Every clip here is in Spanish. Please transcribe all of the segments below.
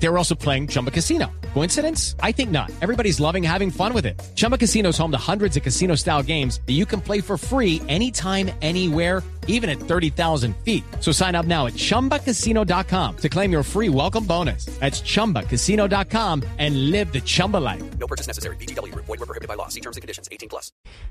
They were also playing Chumba Casino. Coincidence? I think not. Everybody's loving having fun with it. Chumba Casino is home to hundreds of casino style games that you can play for free anytime, anywhere, even at 30,000 feet. So sign up now at chumbacasino.com to claim your free welcome bonus. That's chumbacasino.com and live the Chumba life. No purchase necessary. BGW. Void were prohibited by law. See terms and conditions. 18 plus.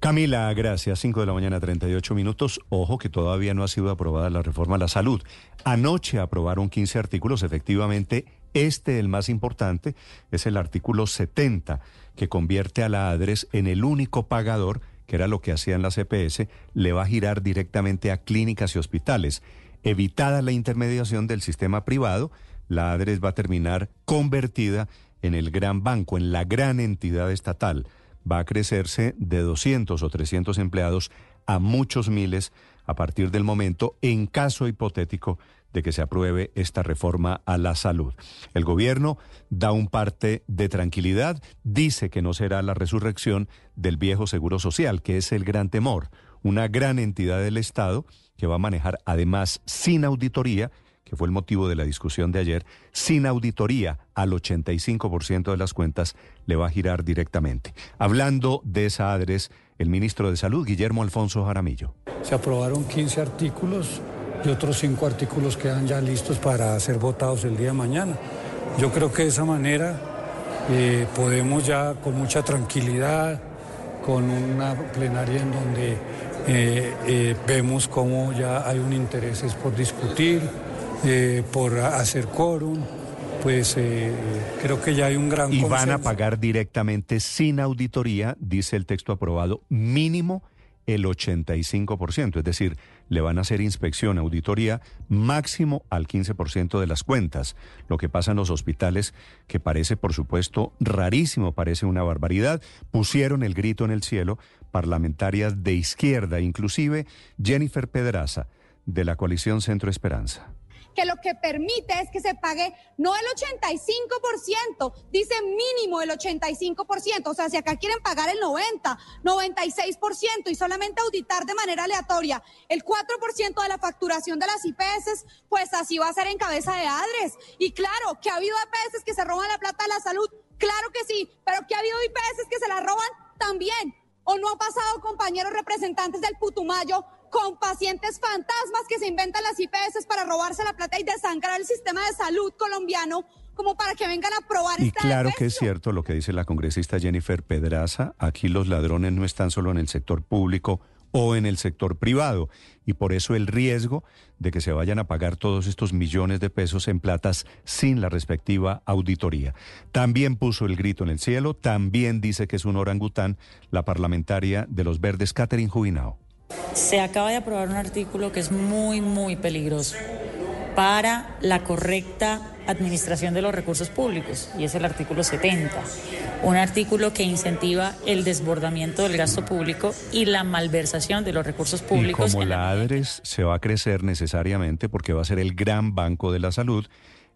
Camila, gracias. 5 de la mañana, 38 minutos. Ojo que todavía no ha sido aprobada la reforma a la salud. Anoche aprobaron 15 artículos. Efectivamente, este, el más importante, es el artículo 70, que convierte a la ADRES en el único pagador, que era lo que hacían las EPS, le va a girar directamente a clínicas y hospitales. Evitada la intermediación del sistema privado, la ADRES va a terminar convertida en el gran banco, en la gran entidad estatal. Va a crecerse de 200 o 300 empleados a muchos miles a partir del momento, en caso hipotético de que se apruebe esta reforma a la salud. El gobierno da un parte de tranquilidad, dice que no será la resurrección del viejo seguro social, que es el gran temor, una gran entidad del Estado que va a manejar además sin auditoría que fue el motivo de la discusión de ayer, sin auditoría al 85% de las cuentas le va a girar directamente. Hablando de esa adres, el ministro de Salud, Guillermo Alfonso Jaramillo. Se aprobaron 15 artículos y otros 5 artículos quedan ya listos para ser votados el día de mañana. Yo creo que de esa manera eh, podemos ya con mucha tranquilidad, con una plenaria en donde eh, eh, vemos cómo ya hay un interés por discutir, por hacer quórum, pues eh, creo que ya hay un gran Y consenso. van a pagar directamente sin auditoría, dice el texto aprobado, mínimo el 85%, es decir, le van a hacer inspección, auditoría máximo al 15% de las cuentas. Lo que pasa en los hospitales, que parece, por supuesto, rarísimo, parece una barbaridad, pusieron el grito en el cielo parlamentarias de izquierda, inclusive Jennifer Pedraza, de la coalición Centro Esperanza que lo que permite es que se pague no el 85%, dice mínimo el 85%, o sea, si acá quieren pagar el 90, 96% y solamente auditar de manera aleatoria el 4% de la facturación de las IPS, pues así va a ser en cabeza de Adres. Y claro, que ha habido IPS que se roban la plata de la salud, claro que sí, pero que ha habido IPS que se la roban también. ¿O no ha pasado, compañeros representantes del Putumayo, con pacientes fantasmas que se inventan las IPS para robarse la plata y desangrar el sistema de salud colombiano como para que vengan a probar Y claro que es cierto lo que dice la congresista Jennifer Pedraza, aquí los ladrones no están solo en el sector público o en el sector privado, y por eso el riesgo de que se vayan a pagar todos estos millones de pesos en platas sin la respectiva auditoría. También puso el grito en el cielo, también dice que es un orangután la parlamentaria de los verdes, Catherine Jubinao. Se acaba de aprobar un artículo que es muy, muy peligroso para la correcta administración de los recursos públicos, y es el artículo 70, un artículo que incentiva el desbordamiento del gasto público y la malversación de los recursos Y públicos. como en la la ADRES se va a crecer necesariamente porque va a ser el gran banco de la salud,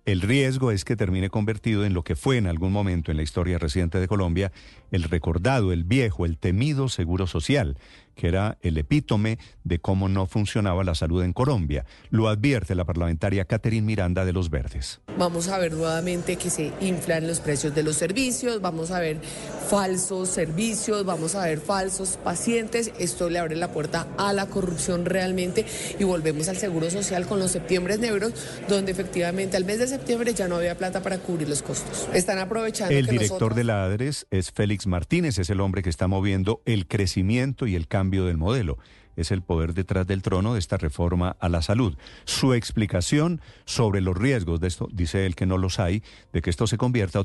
el riesgo es que termine convertido en lo que fue en algún momento en la historia reciente de Colombia el recordado, el viejo, el temido seguro social, que era el epítome de cómo no funcionaba la salud en Colombia. Lo advierte la parlamentaria Catherine Miranda de Los Verdes. Vamos a ver nuevamente que se inflan los precios de los servicios, vamos a ver falsos servicios, vamos a ver falsos pacientes. Esto le abre la puerta a la corrupción realmente y volvemos al seguro social con los septiembres negros, donde efectivamente al mes de septiembre ya no había plata para cubrir los costos. Están aprovechando El que director nosotros- de la ADRES es Félix Martínez, es el hombre que está moviendo el crecimiento y el cambio del modelo. Es el poder detrás del trono de esta reforma a la salud. Su explicación sobre los riesgos de esto, dice él que no los hay, de que esto se convierta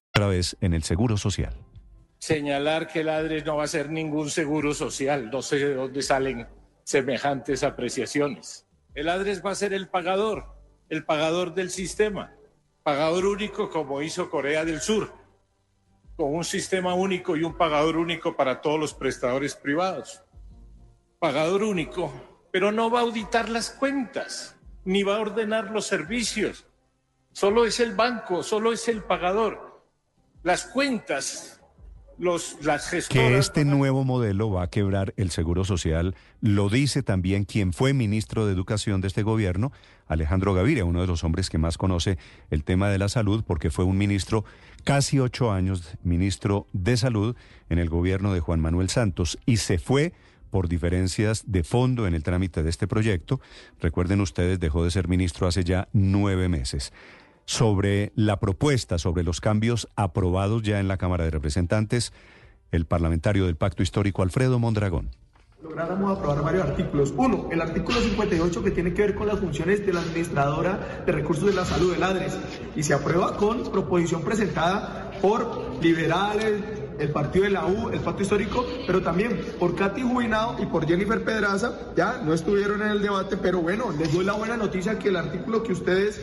Otra vez en el seguro social. señalar que el ADRES no va a ser ningún seguro social. No sé de dónde salen semejantes apreciaciones. El ADRES va a ser el pagador, el pagador del sistema, pagador único como hizo Corea del Sur, con un sistema único y un pagador único para todos los prestadores privados. Pagador único, pero no va a auditar las cuentas, ni va a ordenar los servicios. Solo es el banco, solo es el pagador. Las cuentas los, las gestoras... Que este nuevo modelo va a quebrar el Seguro Social, lo dice también quien fue ministro de Educación de este gobierno, Alejandro Gaviria, uno de los hombres que más conoce el tema de la salud, porque fue un ministro casi ocho años, ministro de Salud en el gobierno de Juan Manuel Santos, y se fue por diferencias de fondo en el trámite de este proyecto. Recuerden ustedes, dejó de ser ministro hace ya nueve meses sobre la propuesta, sobre los cambios aprobados ya en la Cámara de Representantes, el parlamentario del Pacto Histórico Alfredo Mondragón. Lográramos aprobar varios artículos. Uno, el artículo 58 que tiene que ver con las funciones de la administradora de recursos de la salud del ADRES y se aprueba con proposición presentada por liberales, el partido de la U, el Pacto Histórico, pero también por Katy Jubinado y por Jennifer Pedraza, ya no estuvieron en el debate, pero bueno, les doy la buena noticia que el artículo que ustedes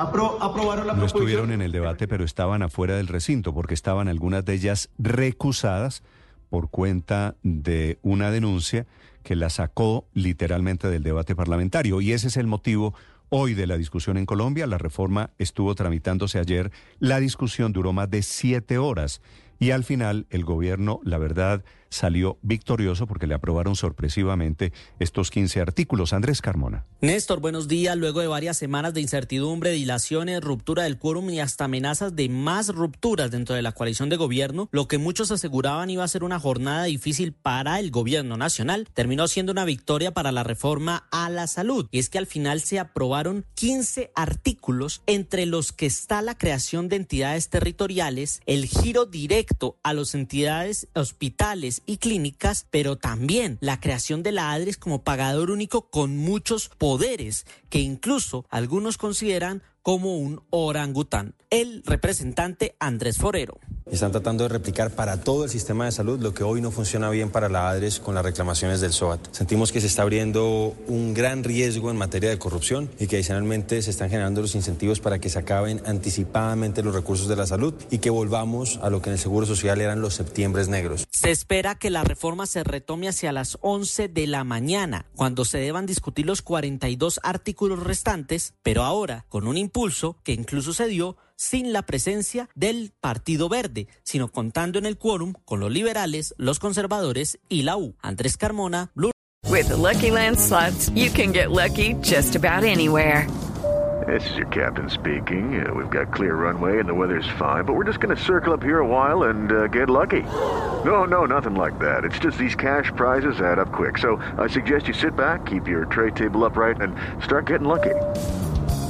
aprobaron la no estuvieron en el debate, pero estaban afuera del recinto porque estaban algunas de ellas recusadas por cuenta de una denuncia que la sacó literalmente del debate parlamentario. Y ese es el motivo hoy de la discusión en Colombia. La reforma estuvo tramitándose ayer. La discusión duró más de siete horas y al final el gobierno, la verdad, salió victorioso porque le aprobaron sorpresivamente estos 15 artículos. Andrés Carmona. Néstor, buenos días. Luego de varias semanas de incertidumbre, dilaciones, ruptura del quórum y hasta amenazas de más rupturas dentro de la coalición de gobierno, lo que muchos aseguraban iba a ser una jornada difícil para el gobierno nacional, terminó siendo una victoria para la reforma a la salud. Y es que al final se aprobaron 15 artículos entre los que está la creación de entidades territoriales, el giro a las entidades hospitales y clínicas, pero también la creación de la ADRES como pagador único con muchos poderes que incluso algunos consideran como un orangután. El representante Andrés Forero. Están tratando de replicar para todo el sistema de salud lo que hoy no funciona bien para la ADRES con las reclamaciones del SOAT. Sentimos que se está abriendo un gran riesgo en materia de corrupción y que adicionalmente se están generando los incentivos para que se acaben anticipadamente los recursos de la salud y que volvamos a lo que en el Seguro Social eran los septiembres negros. Se espera que la reforma se retome hacia las 11 de la mañana, cuando se deban discutir los 42 artículos restantes, pero ahora con un impulso que incluso se dio sin la presencia del Partido Verde, sino contando en el quórum con los liberales, los conservadores y la U. Andrés Carmona, Blue. With the Lucky Land slots, you can get lucky just about anywhere. This is your captain speaking. Uh, we've got clear runway and the weather's fine, but we're just going to circle up here a while and uh, get lucky. No, no, nothing like that. It's just these cash prizes add up quick. So I suggest you sit back, keep your tray table upright, and start getting lucky.